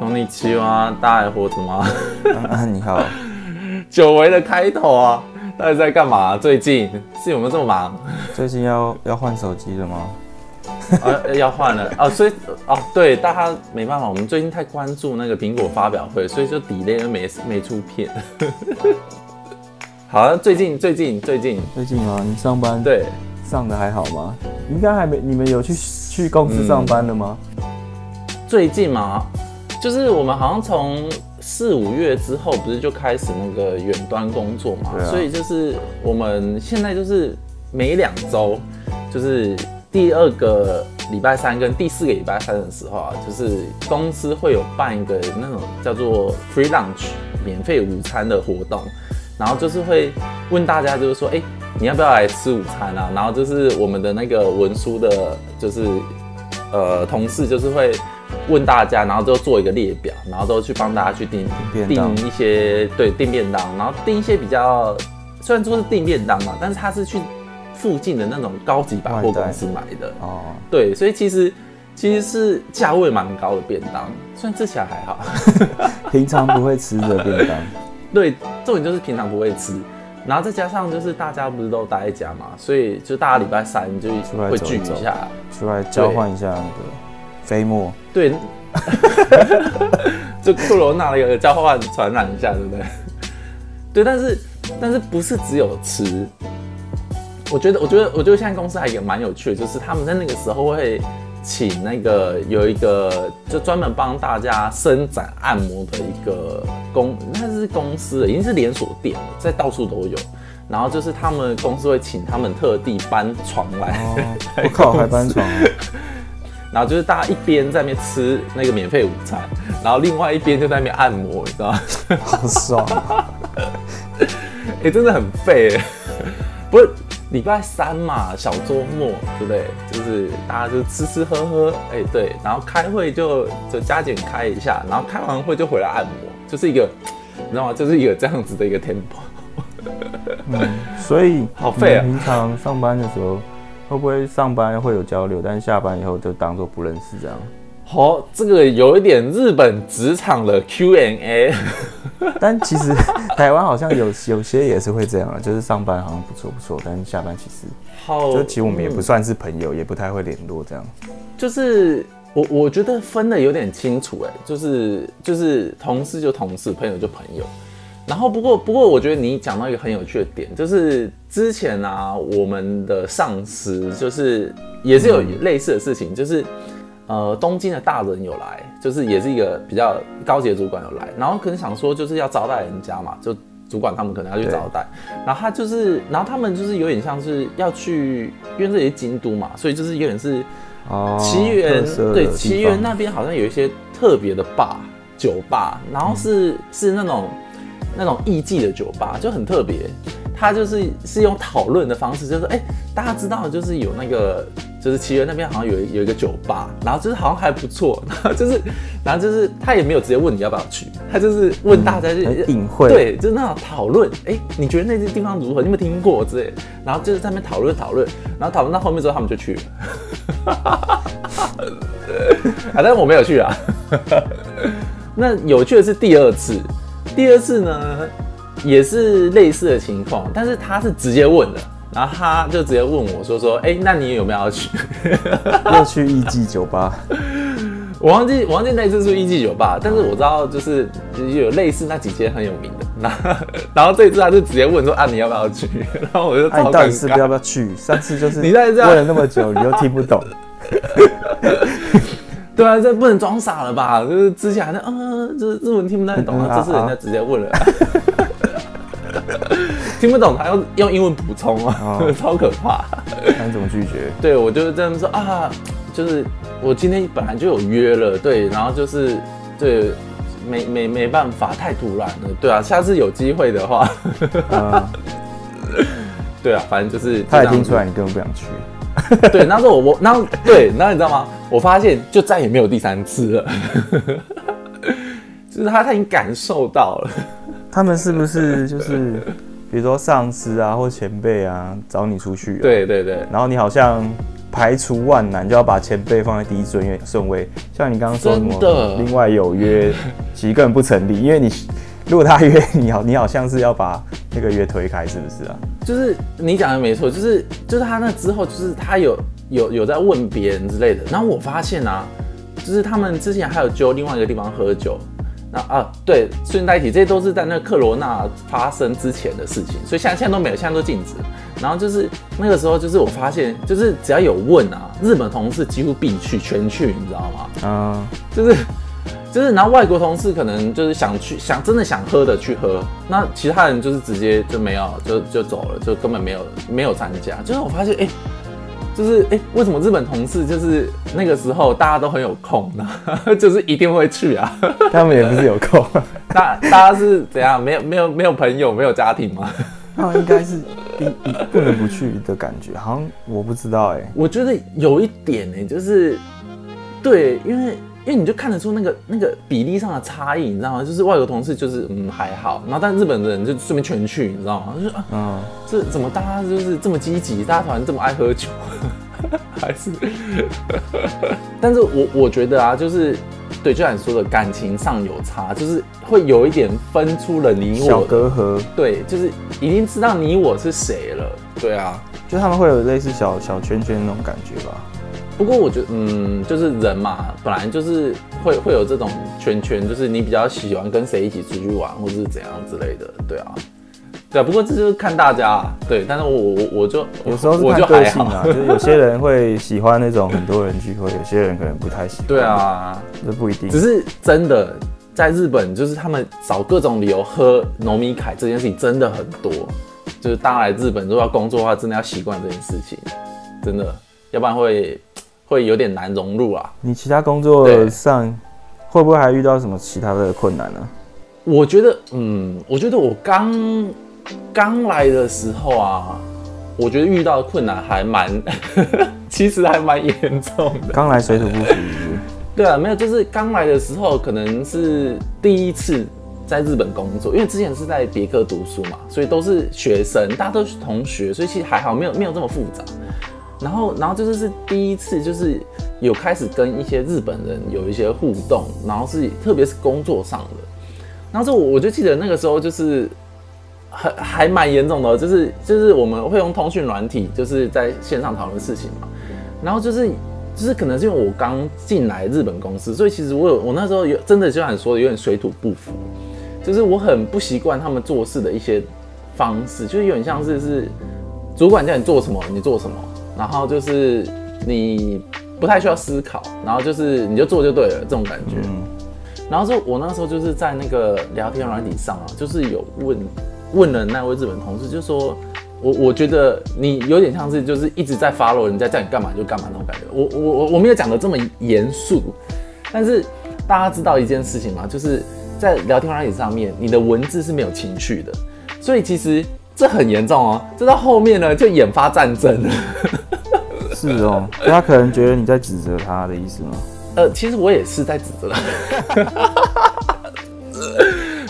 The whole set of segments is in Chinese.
こんにちは，大家还活着吗？啊，你好，久违的开头啊，到底在干嘛？最近是有没有这么忙？最近要要换手机了吗？啊，要换了啊，所以哦，对，大家没办法，我们最近太关注那个苹果发表会，所以就 delay 没没出片。好了，最近最近最近最近啊，你上班对上的还好吗？应该还没，你们有去去公司上班了吗？嗯、最近嘛。 就是我们好像从四五月之后，不是就开始那个远端工作嘛？啊、所以就是我们现在就是每两周，就是第二个礼拜三跟第四个礼拜三的时候啊，就是公司会有办一个那种叫做 free lunch 免费午餐的活动，然后就是会问大家，就是说，哎、欸，你要不要来吃午餐啊？然后就是我们的那个文书的，就是呃同事就是会。问大家，然后就做一个列表，然后都去帮大家去订订一些对订便当，然后订一些比较虽然说是订便当嘛，但是他是去附近的那种高级百货公司买的哦。对，所以其实其实是价位蛮高的便当，虽然吃起来还好，平常不会吃的便当。对，重点就是平常不会吃，然后再加上就是大家不是都待在家嘛，所以就大家礼拜三就会聚一下，出来交换一下那个。飞沫对，就克罗纳的一个交换传染一下，对不对？对，但是但是不是只有吃？我觉得我觉得我觉得现在公司还也蛮有趣的，就是他们在那个时候会请那个有一个就专门帮大家伸展按摩的一个公，那是公司的，已经是连锁店了，在到处都有。然后就是他们公司会请他们特地搬床来，我靠，还搬床。然后就是大家一边在那边吃那个免费午餐，然后另外一边就在那边按摩，你知道吗？好爽！哎、欸，真的很废哎。不是礼拜三嘛，小周末，对不对？就是大家就吃吃喝喝，哎、欸，对。然后开会就就加减开一下，然后开完会就回来按摩，就是一个，你知道吗？就是一个这样子的一个 tempo。嗯，所以 好废啊！平常上班的时候。会不会上班会有交流，但是下班以后就当做不认识这样？好、哦，这个有一点日本职场的 Q&A，但其实台湾好像有 有些也是会这样，就是上班好像不错不错，但是下班其实好，就其实我们也不算是朋友，嗯、也不太会联络这样。就是我我觉得分的有点清楚，哎，就是就是同事就同事，朋友就朋友。然后不过不过，我觉得你讲到一个很有趣的点，就是之前啊，我们的上司就是也是有类似的事情，就是呃，东京的大人有来，就是也是一个比较高级的主管有来，然后可能想说就是要招待人家嘛，就主管他们可能要去招待，然后他就是，然后他们就是有点像是要去，因为这里是京都嘛，所以就是有点是哦，奇缘对，奇缘那边好像有一些特别的吧酒吧，然后是、嗯、是那种。那种艺妓的酒吧就很特别，他就是是用讨论的方式，就是哎、欸，大家知道就是有那个，就是奇缘那边好像有有一个酒吧，然后就是好像还不错，然后就是，然后就是他也没有直接问你要不要去，他就是问大家就隐晦，对，就是那种讨论，哎、欸，你觉得那些地方如何？你有没有听过之类？然后就是在那边讨论讨论，然后讨论到后面之后他们就去了，啊，但是我没有去啊。那有趣的是第二次。第二次呢，也是类似的情况，但是他是直接问的，然后他就直接问我说说，哎、欸，那你有没有要去？要去艺伎酒吧？我忘记我忘记那次是艺伎酒吧，但是我知道就是有类似那几间很有名的，然后然后这一次他就直接问说，啊，你要不要去？然后我就超尴尬，你到底是不要不要去？上次就是你在这问了那么久，你又听不懂。对啊，这不能装傻了吧？就是之前还在啊，就是日文听不太懂啊，这次人家直接问了，听不懂他要用英文补充啊，哦、超可怕。看你怎么拒绝？对，我就是这样说啊，就是我今天本来就有约了，对，然后就是对，没没没办法，太突然了，对啊，下次有机会的话，嗯、对啊，反正就是他也听出来你根本不想去。对，那时候我我，然后对，然后你知道吗？我发现就再也没有第三次了，就是他他已经感受到了。他们是不是就是，比如说上司啊或前辈啊找你出去，对对对，然后你好像排除万难，就要把前辈放在第一顺位顺位。像你刚刚说什么，的另外有约，其实根本不成立，因为你如果他约你好，你好像是要把那个约推开，是不是啊？就是你讲的没错，就是就是他那之后，就是他有有有在问别人之类的，然后我发现啊，就是他们之前还有揪另外一个地方喝酒。那啊，对，顺带一提，这些都是在那克罗纳发生之前的事情，所以现在现在都没有，现在都禁止。然后就是那个时候，就是我发现，就是只要有问啊，日本同事几乎必去，全去，你知道吗？嗯，就是就是，然后外国同事可能就是想去，想真的想喝的去喝，那其他人就是直接就没有，就就走了，就根本没有没有参加。就是我发现，哎。就是哎、欸，为什么日本同事就是那个时候大家都很有空呢？就是一定会去啊。他们也不是有空，那大家是怎样？没有没有没有朋友，没有家庭吗？他们应该是不能不去的感觉，好像我不知道哎、欸。我觉得有一点呢、欸，就是对，因为。因为你就看得出那个那个比例上的差异，你知道吗？就是外国同事就是嗯还好，然后但日本人就顺便全去，你知道吗？就是啊，嗯，这怎么大家就是这么积极，大家团这么爱喝酒，还是？但是我我觉得啊，就是对，就像你说的感情上有差，就是会有一点分出了你我小隔阂，对，就是已经知道你我是谁了，对啊，就他们会有类似小小圈圈那种感觉吧。不过我觉得，嗯，就是人嘛，本来就是会会有这种圈圈，就是你比较喜欢跟谁一起出去玩，或者是怎样之类的，对啊，对啊。不过这就是看大家，对。但是我我我就有时候是看个性啊，就，就是有些人会喜欢那种很多人聚会，有些人可能不太喜欢。对啊，这不一定。只是真的在日本，就是他们找各种理由喝农米凯这件事情真的很多，就是大家来日本如果要工作的话，真的要习惯这件事情，真的，要不然会。会有点难融入啊。你其他工作上会不会还遇到什么其他的困难呢？我觉得，嗯，我觉得我刚刚来的时候啊，我觉得遇到的困难还蛮，其实还蛮严重的。刚来水土不服。对啊，没有，就是刚来的时候可能是第一次在日本工作，因为之前是在别克读书嘛，所以都是学生，大家都是同学，所以其实还好，没有没有这么复杂。然后，然后就是是第一次，就是有开始跟一些日本人有一些互动，然后是特别是工作上的。然后我我就记得那个时候就是还还蛮严重的，就是就是我们会用通讯软体，就是在线上讨论事情嘛。然后就是就是可能是因为我刚进来日本公司，所以其实我有我那时候有真的就像你说的有点水土不服，就是我很不习惯他们做事的一些方式，就是有点像是是主管叫你做什么你做什么。然后就是你不太需要思考，然后就是你就做就对了这种感觉。嗯、然后就我那时候就是在那个聊天软体上啊，就是有问问了那位日本同事，就说我我觉得你有点像是就是一直在 follow 人家叫你干嘛就干嘛那种感觉。我我我我没有讲的这么严肃，但是大家知道一件事情吗？就是在聊天软体上面，你的文字是没有情绪的，所以其实。这很严重哦，这到后面呢就引发战争了。是哦，他可能觉得你在指责他的意思吗？呃，其实我也是在指责他。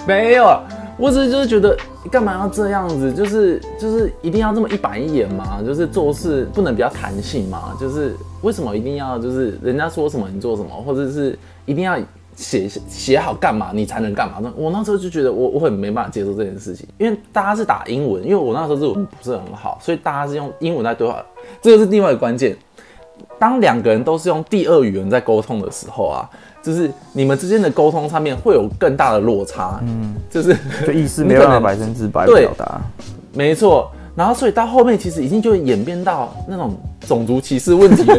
没有，我只是就是觉得干嘛要这样子？就是就是一定要这么一板一眼吗？就是做事不能比较弹性吗？就是为什么一定要就是人家说什么你做什么，或者是一定要？写写好干嘛，你才能干嘛？那我那时候就觉得我我很没办法接受这件事情，因为大家是打英文，因为我那时候日文不是很好，所以大家是用英文在对话。这个是另外一个关键。当两个人都是用第二语言在沟通的时候啊，就是你们之间的沟通上面会有更大的落差。嗯，就是 就意思没有办法百分之百表达。没错，然后所以到后面其实已经就会演变到那种种族歧视问题了。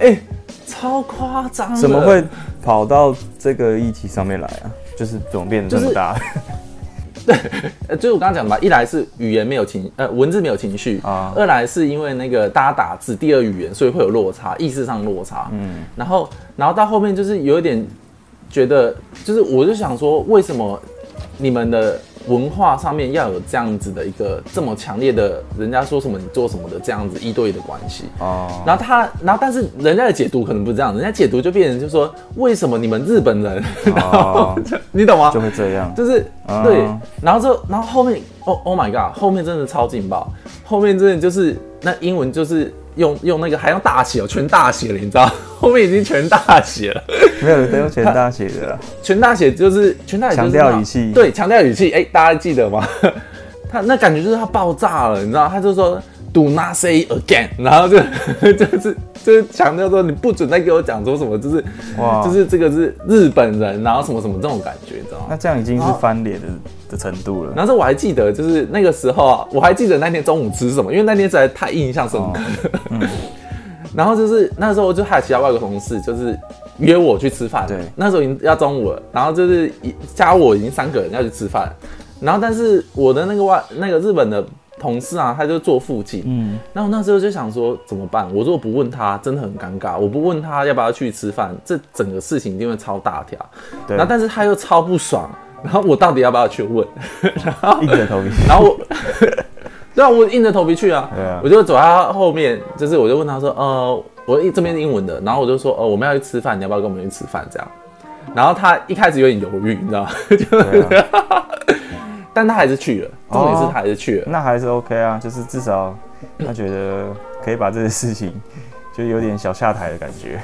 哎。超夸张！怎么会跑到这个议题上面来啊？就是怎么变得这么大？就是、对，就是我刚刚讲的吧，一来是语言没有情，呃，文字没有情绪啊；二来是因为那个大家打字第二语言，所以会有落差，意识上落差。嗯，然后，然后到后面就是有一点觉得，就是我就想说，为什么你们的文化上面要有这样子的一个这么强烈的，人家说什么你做什么的这样子一对一的关系哦。然后他，然后但是人家的解读可能不是这样，人家解读就变成就是说，为什么你们日本人，然后 你懂吗？就会这样，就是对，然后就然后后面，Oh Oh my God，后面真的超劲爆，后面真的就是那英文就是。用用那个还用大写哦，全大写了，你知道？后面已经全大写了，没有人都用全大写的了。全大写就是全大写，强调语气，对，强调语气。哎、欸，大家记得吗？他那感觉就是他爆炸了，你知道？他就说。Do not say again，然后就 就是就是强调说你不准再给我讲说什么，就是哇，就是这个是日本人，然后什么什么这种感觉，你知道吗？那这样已经是翻脸的的程度了。然后我还记得，就是那个时候啊，我还记得那天中午吃什么，因为那天实在太印象深刻。哦嗯、然后就是那时候就还有其他外国同事，就是约我去吃饭。对，那时候已经要中午了，然后就是加我已经三个人要去吃饭，然后但是我的那个外那个日本的。同事啊，他就坐附近，嗯，然后那时候就想说怎么办？我如果不问他，真的很尴尬。我不问他要不要去吃饭，这整个事情一定会超大条。对，然后但是他又超不爽，然后我到底要不要去问？然后硬着头皮，然后我，对啊，我硬着头皮去啊。对啊，我就走在他后面，就是我就问他说，呃，我这边是英文的，然后我就说，呃，我们要去吃饭，你要不要跟我们去吃饭？这样，然后他一开始有点犹豫，你知道吗？就但他还是去了，重点是他还是去了，哦，那还是 OK 啊，就是至少他觉得可以把这个事情，就有点小下台的感觉。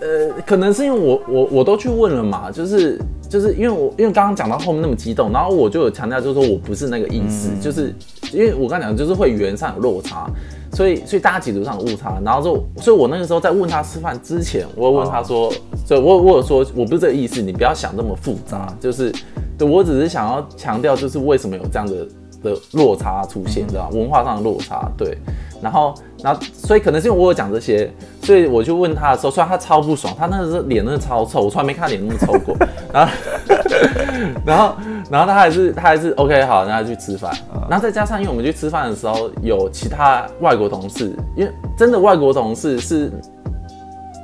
呃，可能是因为我我我都去问了嘛，就是就是因为我因为刚刚讲到后面那么激动，然后我就有强调，就是说我不是那个意思，嗯、就是因为我刚讲就是会语言上有落差，所以所以大家解读上有误差，然后就所以我那个时候在问他吃饭之前，我会问他说，所以、哦、我我有说我不是这个意思，你不要想那么复杂，就是。对，我只是想要强调，就是为什么有这样的的落差出现，知道吗？文化上的落差，对。然后，然后，所以可能是因为我有讲这些，所以我就问他的时候，虽然他超不爽，他那个时候脸那个超臭，我从来没看他脸那么臭过。然后，然后，然后他还是他还是 OK 好，然后去吃饭。然后再加上，因为我们去吃饭的时候有其他外国同事，因为真的外国同事是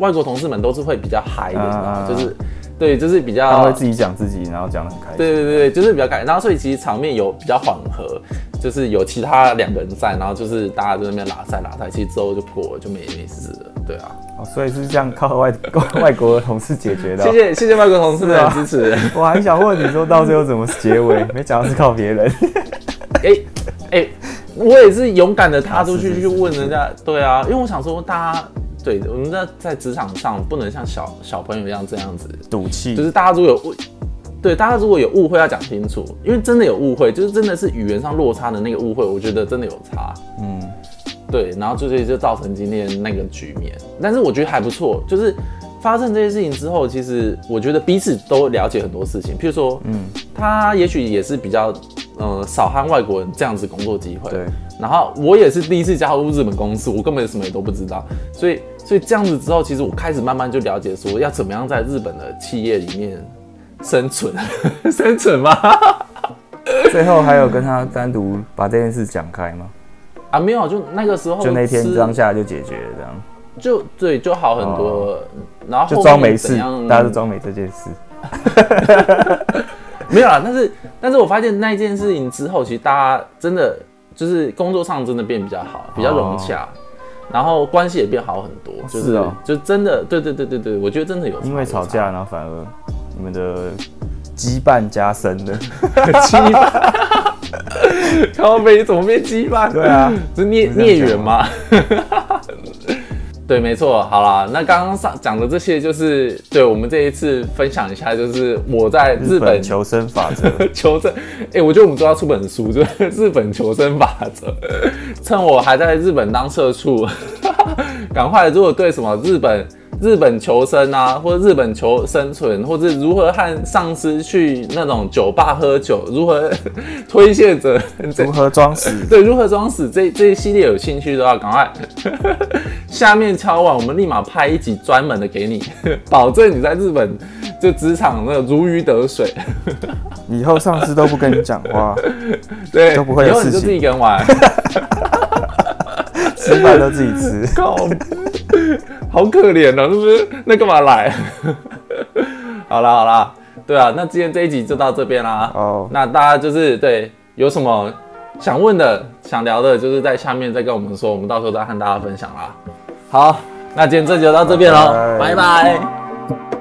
外国同事们都是会比较嗨的？就是。对，就是比较他会自己讲自己，然后讲的很开心。对对对，就是比较开心。然后所以其实场面有比较缓和，就是有其他两个人在，然后就是大家在那边拉赛拉赛，其实之后就破了，就没没事了。对啊，哦，所以是这样靠外外国的同事解决的。谢谢谢谢外国同事的支持。我还想问你说到最后怎么结尾，没想到是靠别人。哎哎，我也是勇敢的踏出去去问人家。对啊，因为我想说大家。对，我们在在职场上不能像小小朋友一样这样子赌气，就是大家如果有误，对，大家如果有误会要讲清楚，因为真的有误会，就是真的是语言上落差的那个误会，我觉得真的有差，嗯，对，然后就所以就造成今天那个局面，但是我觉得还不错，就是发生这些事情之后，其实我觉得彼此都了解很多事情，譬如说，嗯，他也许也是比较。呃，少和外国人这样子工作机会。对。然后我也是第一次加入日本公司，我根本什么也都不知道。所以，所以这样子之后，其实我开始慢慢就了解说，要怎么样在日本的企业里面生存，生存吗？最后还有跟他单独把这件事讲开吗？啊，没有，就那个时候，就那天当下就解决了，这样。就对，就好很多。哦、然后，后就装没事，大家都装没这件事。没有啦，但是但是我发现那一件事情之后，其实大家真的就是工作上真的变比较好，比较融洽，哦、然后关系也变好很多。就是，是哦，就真的，对对对对对，我觉得真的有。因为吵架，然后反而你们的羁绊加深了。羁绊绊，靠北怎么变羁绊？对啊，是孽孽缘吗？对，没错。好啦，那刚刚上讲的这些，就是对我们这一次分享一下，就是我在日本，求生法则。求生，哎、欸，我觉得我们都要出本书，就是 日本求生法则。趁我还在日本当社畜，赶快，如果对什么日本。日本求生啊，或者日本求生存，或者如何和上司去那种酒吧喝酒，如何 推卸责任，如何装死？对，如何装死？这这一系列有兴趣的话，赶快 下面敲完，我们立马拍一集专门的给你，保证你在日本就职场那如鱼得水。以后上司都不跟你讲话，对，都不会有事情，以后你就自己一个人玩，吃饭都自己吃。好可怜哦，是不是？那干嘛来？好啦好啦，对啊，那今天这一集就到这边啦。哦，那大家就是对有什么想问的、想聊的，就是在下面再跟我们说，我们到时候再和大家分享啦。好，那今天这集就到这边喽，拜拜。